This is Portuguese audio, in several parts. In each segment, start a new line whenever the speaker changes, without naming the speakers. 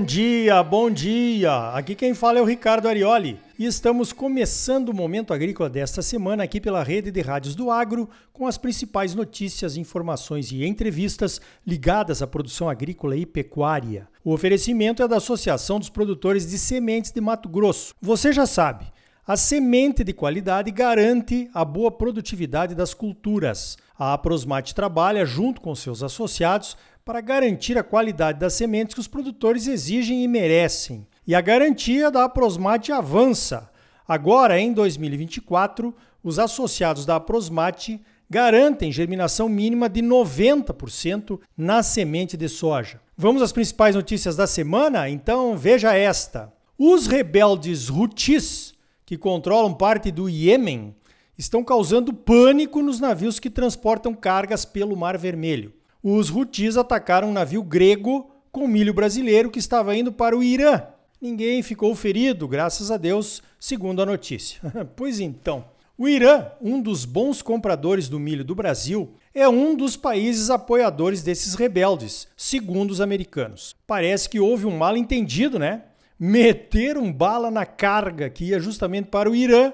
Bom dia, bom dia! Aqui quem fala é o Ricardo Arioli e estamos começando o Momento Agrícola desta semana aqui pela rede de rádios do Agro com as principais notícias, informações e entrevistas ligadas à produção agrícola e pecuária. O oferecimento é da Associação dos Produtores de Sementes de Mato Grosso. Você já sabe, a semente de qualidade garante a boa produtividade das culturas. A Aprosmate trabalha junto com seus associados para garantir a qualidade das sementes que os produtores exigem e merecem. E a garantia da Aprosmate avança. Agora, em 2024, os associados da Aprosmate garantem germinação mínima de 90% na semente de soja. Vamos às principais notícias da semana? Então veja esta. Os rebeldes Houthis, que controlam parte do Iêmen, estão causando pânico nos navios que transportam cargas pelo Mar Vermelho os Houthis atacaram um navio grego com milho brasileiro que estava indo para o Irã. Ninguém ficou ferido, graças a Deus, segundo a notícia. pois então, o Irã, um dos bons compradores do milho do Brasil, é um dos países apoiadores desses rebeldes, segundo os americanos. Parece que houve um mal entendido, né? Meteram bala na carga que ia justamente para o Irã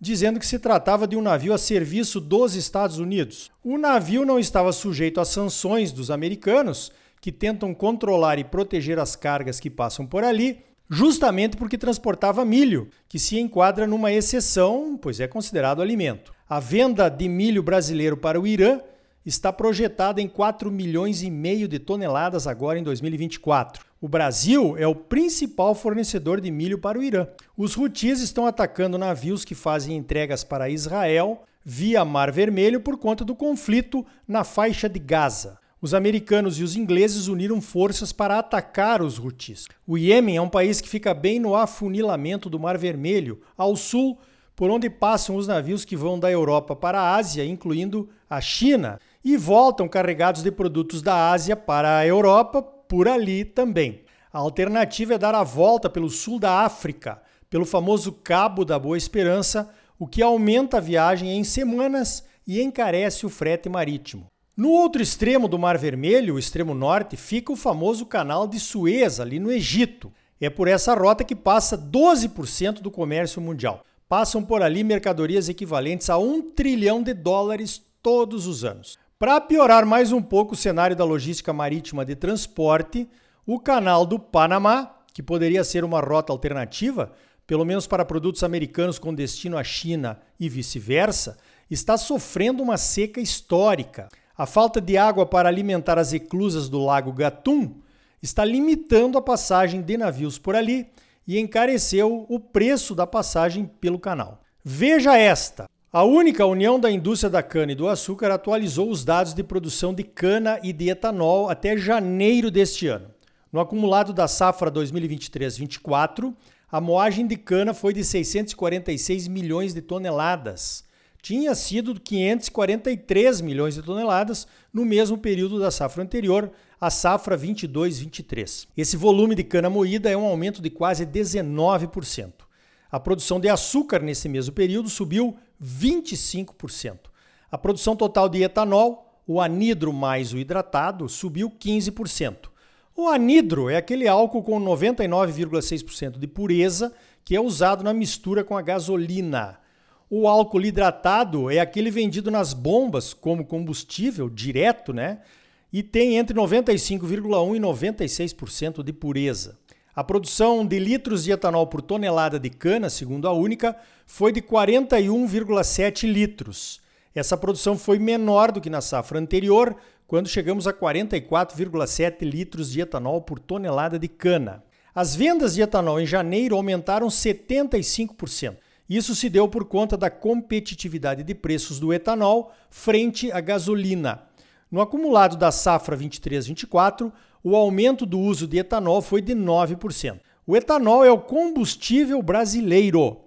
dizendo que se tratava de um navio a serviço dos Estados Unidos. O navio não estava sujeito às sanções dos americanos, que tentam controlar e proteger as cargas que passam por ali, justamente porque transportava milho, que se enquadra numa exceção, pois é considerado alimento. A venda de milho brasileiro para o Irã está projetada em 4 milhões e meio de toneladas agora em 2024. O Brasil é o principal fornecedor de milho para o Irã. Os Houthis estão atacando navios que fazem entregas para Israel via Mar Vermelho por conta do conflito na faixa de Gaza. Os americanos e os ingleses uniram forças para atacar os Houthis. O Iêmen é um país que fica bem no afunilamento do Mar Vermelho, ao sul, por onde passam os navios que vão da Europa para a Ásia, incluindo a China, e voltam carregados de produtos da Ásia para a Europa por ali também. A alternativa é dar a volta pelo sul da África, pelo famoso Cabo da Boa Esperança, o que aumenta a viagem em semanas e encarece o frete marítimo. No outro extremo do Mar Vermelho, o extremo norte, fica o famoso canal de Suez, ali no Egito. É por essa rota que passa 12% do comércio mundial. Passam por ali mercadorias equivalentes a um trilhão de dólares todos os anos. Para piorar mais um pouco o cenário da logística marítima de transporte, o Canal do Panamá, que poderia ser uma rota alternativa, pelo menos para produtos americanos com destino à China e vice-versa, está sofrendo uma seca histórica. A falta de água para alimentar as eclusas do Lago Gatun está limitando a passagem de navios por ali e encareceu o preço da passagem pelo canal. Veja esta: a única União da Indústria da Cana e do Açúcar atualizou os dados de produção de cana e de etanol até janeiro deste ano. No acumulado da safra 2023-24, a moagem de cana foi de 646 milhões de toneladas. Tinha sido 543 milhões de toneladas no mesmo período da safra anterior, a safra 22-23. Esse volume de cana moída é um aumento de quase 19%. A produção de açúcar nesse mesmo período subiu 25%. A produção total de etanol, o anidro mais o hidratado, subiu 15%. O anidro é aquele álcool com 99,6% de pureza que é usado na mistura com a gasolina. O álcool hidratado é aquele vendido nas bombas como combustível direto, né? E tem entre 95,1 e 96% de pureza. A produção de litros de etanol por tonelada de cana, segundo a Única, foi de 41,7 litros. Essa produção foi menor do que na safra anterior, quando chegamos a 44,7 litros de etanol por tonelada de cana. As vendas de etanol em janeiro aumentaram 75%. Isso se deu por conta da competitividade de preços do etanol frente à gasolina. No acumulado da safra 23-24, o aumento do uso de etanol foi de 9%. O etanol é o combustível brasileiro.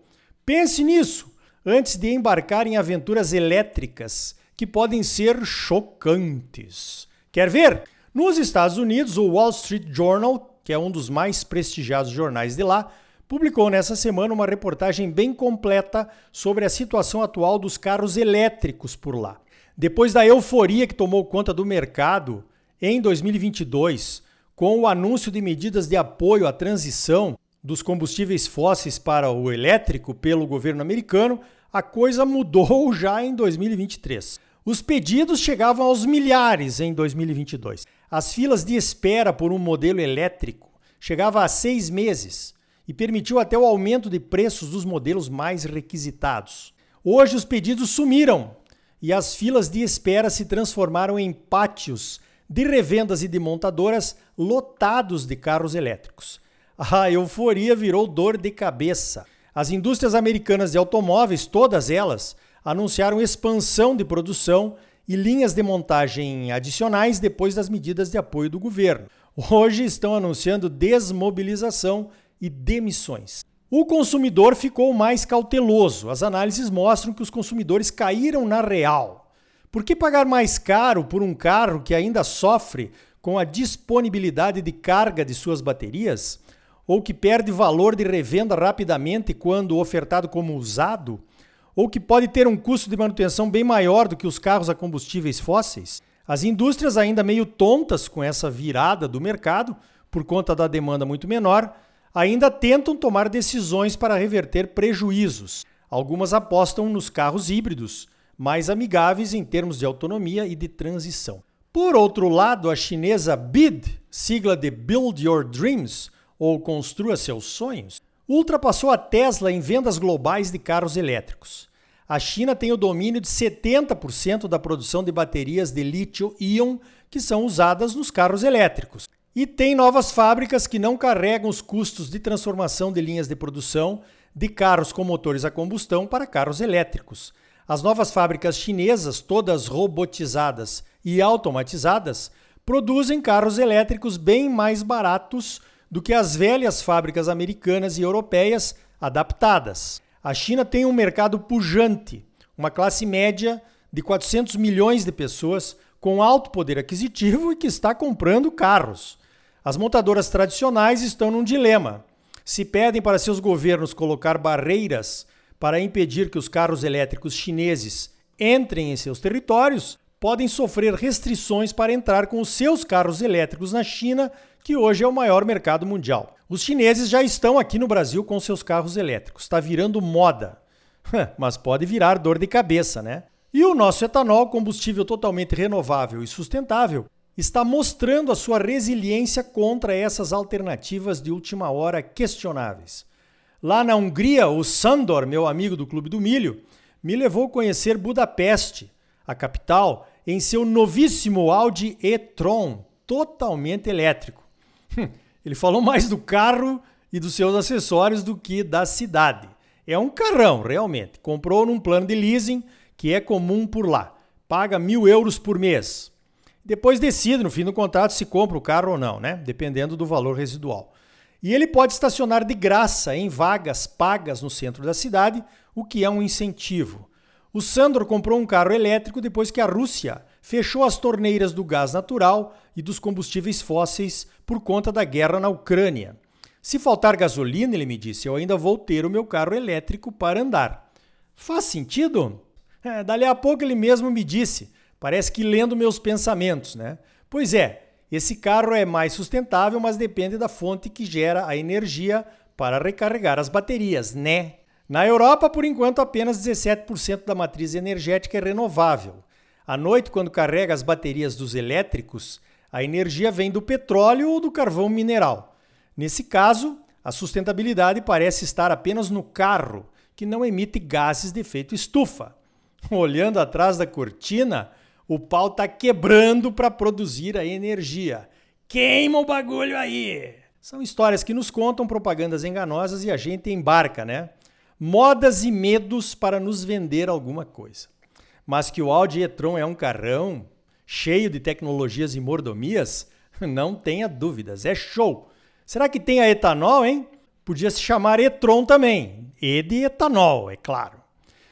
Pense nisso antes de embarcar em aventuras elétricas que podem ser chocantes. Quer ver? Nos Estados Unidos, o Wall Street Journal, que é um dos mais prestigiados jornais de lá, publicou nessa semana uma reportagem bem completa sobre a situação atual dos carros elétricos por lá. Depois da euforia que tomou conta do mercado em 2022, com o anúncio de medidas de apoio à transição dos combustíveis fósseis para o elétrico pelo governo americano, a coisa mudou já em 2023. Os pedidos chegavam aos milhares em 2022. As filas de espera por um modelo elétrico chegavam a seis meses e permitiu até o aumento de preços dos modelos mais requisitados. Hoje os pedidos sumiram e as filas de espera se transformaram em pátios de revendas e de montadoras lotados de carros elétricos. A euforia virou dor de cabeça. As indústrias americanas de automóveis, todas elas, anunciaram expansão de produção e linhas de montagem adicionais depois das medidas de apoio do governo. Hoje estão anunciando desmobilização e demissões. O consumidor ficou mais cauteloso. As análises mostram que os consumidores caíram na real. Por que pagar mais caro por um carro que ainda sofre com a disponibilidade de carga de suas baterias? Ou que perde valor de revenda rapidamente quando ofertado como usado? Ou que pode ter um custo de manutenção bem maior do que os carros a combustíveis fósseis? As indústrias, ainda meio tontas com essa virada do mercado, por conta da demanda muito menor, ainda tentam tomar decisões para reverter prejuízos. Algumas apostam nos carros híbridos, mais amigáveis em termos de autonomia e de transição. Por outro lado, a chinesa BID, sigla de Build Your Dreams, ou Construa Seus Sonhos, ultrapassou a Tesla em vendas globais de carros elétricos. A China tem o domínio de 70% da produção de baterias de lítio-íon que são usadas nos carros elétricos. E tem novas fábricas que não carregam os custos de transformação de linhas de produção de carros com motores a combustão para carros elétricos. As novas fábricas chinesas, todas robotizadas e automatizadas, produzem carros elétricos bem mais baratos do que as velhas fábricas americanas e europeias adaptadas. A China tem um mercado pujante, uma classe média de 400 milhões de pessoas com alto poder aquisitivo e que está comprando carros. As montadoras tradicionais estão num dilema. Se pedem para seus governos colocar barreiras para impedir que os carros elétricos chineses entrem em seus territórios, podem sofrer restrições para entrar com os seus carros elétricos na China, que hoje é o maior mercado mundial. Os chineses já estão aqui no Brasil com seus carros elétricos, está virando moda. Mas pode virar dor de cabeça, né? E o nosso etanol, combustível totalmente renovável e sustentável, está mostrando a sua resiliência contra essas alternativas de última hora questionáveis. Lá na Hungria, o Sandor, meu amigo do Clube do Milho, me levou a conhecer Budapeste, a capital, em seu novíssimo Audi e-tron, totalmente elétrico. Hum, ele falou mais do carro e dos seus acessórios do que da cidade. É um carrão, realmente. Comprou num plano de leasing que é comum por lá. Paga mil euros por mês. Depois decide no fim do contrato se compra o carro ou não, né? Dependendo do valor residual. E ele pode estacionar de graça em vagas pagas no centro da cidade, o que é um incentivo. O Sandro comprou um carro elétrico depois que a Rússia fechou as torneiras do gás natural e dos combustíveis fósseis por conta da guerra na Ucrânia. Se faltar gasolina, ele me disse, eu ainda vou ter o meu carro elétrico para andar. Faz sentido? É, dali a pouco ele mesmo me disse: Parece que lendo meus pensamentos, né? Pois é, esse carro é mais sustentável, mas depende da fonte que gera a energia para recarregar as baterias, né? Na Europa, por enquanto, apenas 17% da matriz energética é renovável. À noite, quando carrega as baterias dos elétricos, a energia vem do petróleo ou do carvão mineral. Nesse caso, a sustentabilidade parece estar apenas no carro, que não emite gases de efeito estufa. Olhando atrás da cortina, o pau tá quebrando para produzir a energia. Queima o bagulho aí! São histórias que nos contam propagandas enganosas e a gente embarca, né? Modas e medos para nos vender alguma coisa. Mas que o Audi e-tron é um carrão cheio de tecnologias e mordomias, não tenha dúvidas, é show. Será que tem a etanol, hein? Podia se chamar e-tron também, e de etanol, é claro.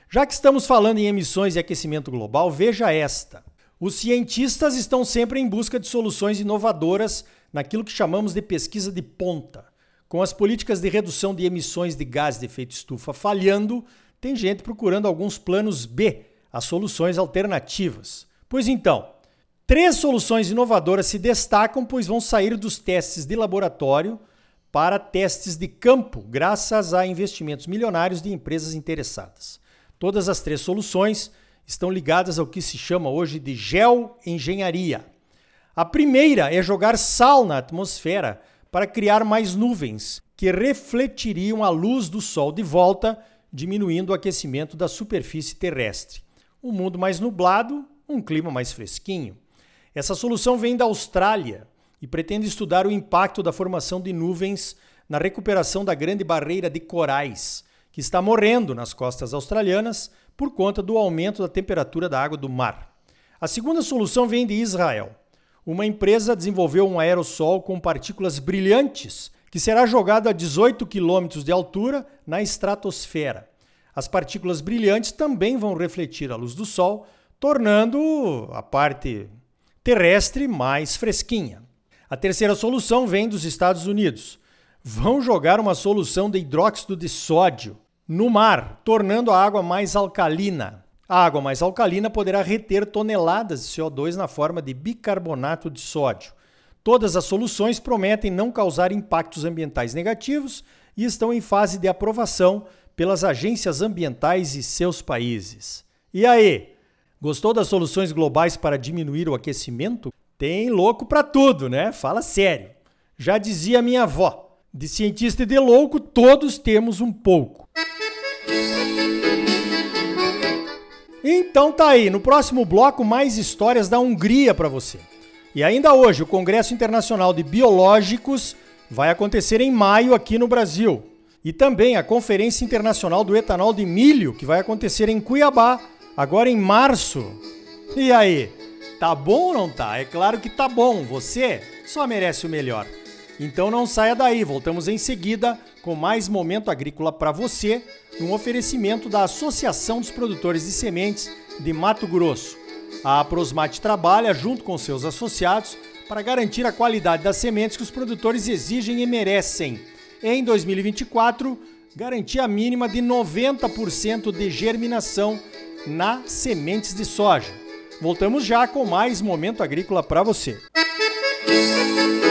Já que estamos falando em emissões e aquecimento global, veja esta. Os cientistas estão sempre em busca de soluções inovadoras naquilo que chamamos de pesquisa de ponta. Com as políticas de redução de emissões de gás de efeito estufa falhando, tem gente procurando alguns planos B, as soluções alternativas. Pois então, Três soluções inovadoras se destacam, pois vão sair dos testes de laboratório para testes de campo, graças a investimentos milionários de empresas interessadas. Todas as três soluções estão ligadas ao que se chama hoje de geoengenharia. A primeira é jogar sal na atmosfera para criar mais nuvens, que refletiriam a luz do Sol de volta, diminuindo o aquecimento da superfície terrestre. Um mundo mais nublado, um clima mais fresquinho. Essa solução vem da Austrália e pretende estudar o impacto da formação de nuvens na recuperação da grande barreira de corais, que está morrendo nas costas australianas por conta do aumento da temperatura da água do mar. A segunda solução vem de Israel. Uma empresa desenvolveu um aerossol com partículas brilhantes que será jogado a 18 quilômetros de altura na estratosfera. As partículas brilhantes também vão refletir a luz do Sol, tornando a parte terrestre mais fresquinha. A terceira solução vem dos Estados Unidos. Vão jogar uma solução de hidróxido de sódio no mar, tornando a água mais alcalina. A água mais alcalina poderá reter toneladas de CO2 na forma de bicarbonato de sódio. Todas as soluções prometem não causar impactos ambientais negativos e estão em fase de aprovação pelas agências ambientais e seus países. E aí, Gostou das soluções globais para diminuir o aquecimento? Tem louco para tudo, né? Fala sério. Já dizia minha avó: de cientista e de louco, todos temos um pouco. Então tá aí, no próximo bloco mais histórias da Hungria para você. E ainda hoje, o Congresso Internacional de Biológicos vai acontecer em maio aqui no Brasil. E também a Conferência Internacional do Etanol de Milho, que vai acontecer em Cuiabá agora em março. E aí, tá bom ou não tá? É claro que tá bom, você só merece o melhor. Então não saia daí, voltamos em seguida com mais momento agrícola para você, num oferecimento da Associação dos Produtores de Sementes de Mato Grosso. A Prosmate trabalha junto com seus associados para garantir a qualidade das sementes que os produtores exigem e merecem. Em 2024, garantia mínima de 90% de germinação na sementes de soja. Voltamos já com mais momento agrícola para você. Música